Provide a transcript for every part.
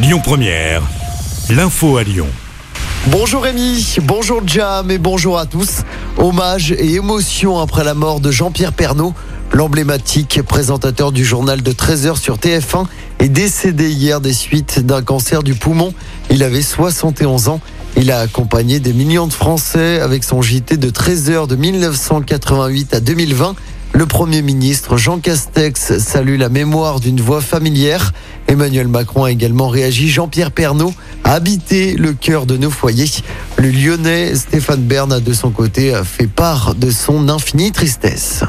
Lyon Première, l'info à Lyon. Bonjour Rémi, bonjour Jam et bonjour à tous. Hommage et émotion après la mort de Jean-Pierre Pernaud. L'emblématique présentateur du journal de 13h sur TF1 est décédé hier des suites d'un cancer du poumon. Il avait 71 ans. Il a accompagné des millions de Français avec son JT de 13h de 1988 à 2020. Le Premier ministre Jean Castex salue la mémoire d'une voix familière. Emmanuel Macron a également réagi. Jean-Pierre Pernaud a habité le cœur de nos foyers. Le Lyonnais Stéphane Bern a de son côté fait part de son infinie tristesse.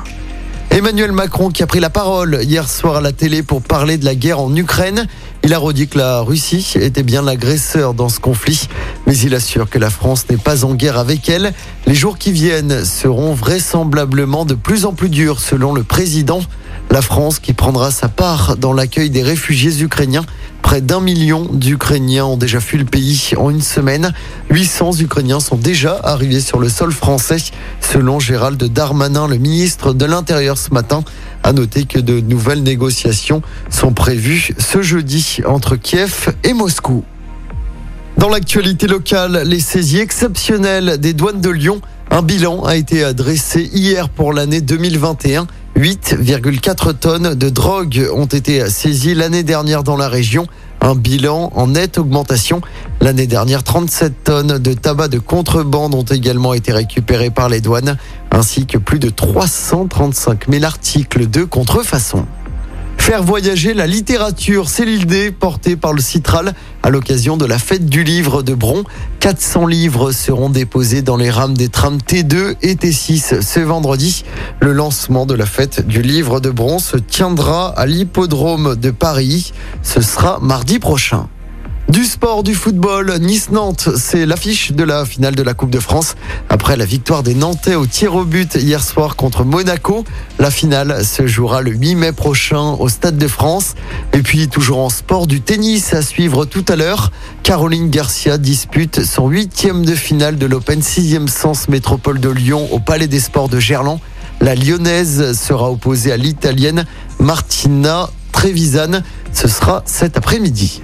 Emmanuel Macron qui a pris la parole hier soir à la télé pour parler de la guerre en Ukraine. Il a redit que la Russie était bien l'agresseur dans ce conflit, mais il assure que la France n'est pas en guerre avec elle. Les jours qui viennent seront vraisemblablement de plus en plus durs selon le président. La France qui prendra sa part dans l'accueil des réfugiés ukrainiens. Près d'un million d'Ukrainiens ont déjà fui le pays en une semaine. 800 Ukrainiens sont déjà arrivés sur le sol français, selon Gérald Darmanin, le ministre de l'Intérieur ce matin. A noter que de nouvelles négociations sont prévues ce jeudi entre Kiev et Moscou. Dans l'actualité locale, les saisies exceptionnelles des douanes de Lyon. Un bilan a été dressé hier pour l'année 2021. 8,4 tonnes de drogue ont été saisies l'année dernière dans la région. Un bilan en nette augmentation. L'année dernière, 37 tonnes de tabac de contrebande ont également été récupérées par les douanes, ainsi que plus de 335 000 articles de contrefaçon. Faire voyager la littérature, c'est l'idée portée par le Citral à l'occasion de la fête du livre de Bron. 400 livres seront déposés dans les rames des trams T2 et T6 ce vendredi. Le lancement de la fête du livre de Bron se tiendra à l'hippodrome de Paris. Ce sera mardi prochain. Du sport, du football, Nice-Nantes, c'est l'affiche de la finale de la Coupe de France. Après la victoire des Nantais au tir au but hier soir contre Monaco, la finale se jouera le 8 mai prochain au Stade de France. Et puis toujours en sport, du tennis à suivre tout à l'heure. Caroline Garcia dispute son huitième de finale de l'Open 6e sens métropole de Lyon au Palais des Sports de Gerland. La lyonnaise sera opposée à l'italienne Martina Trevisan. Ce sera cet après-midi.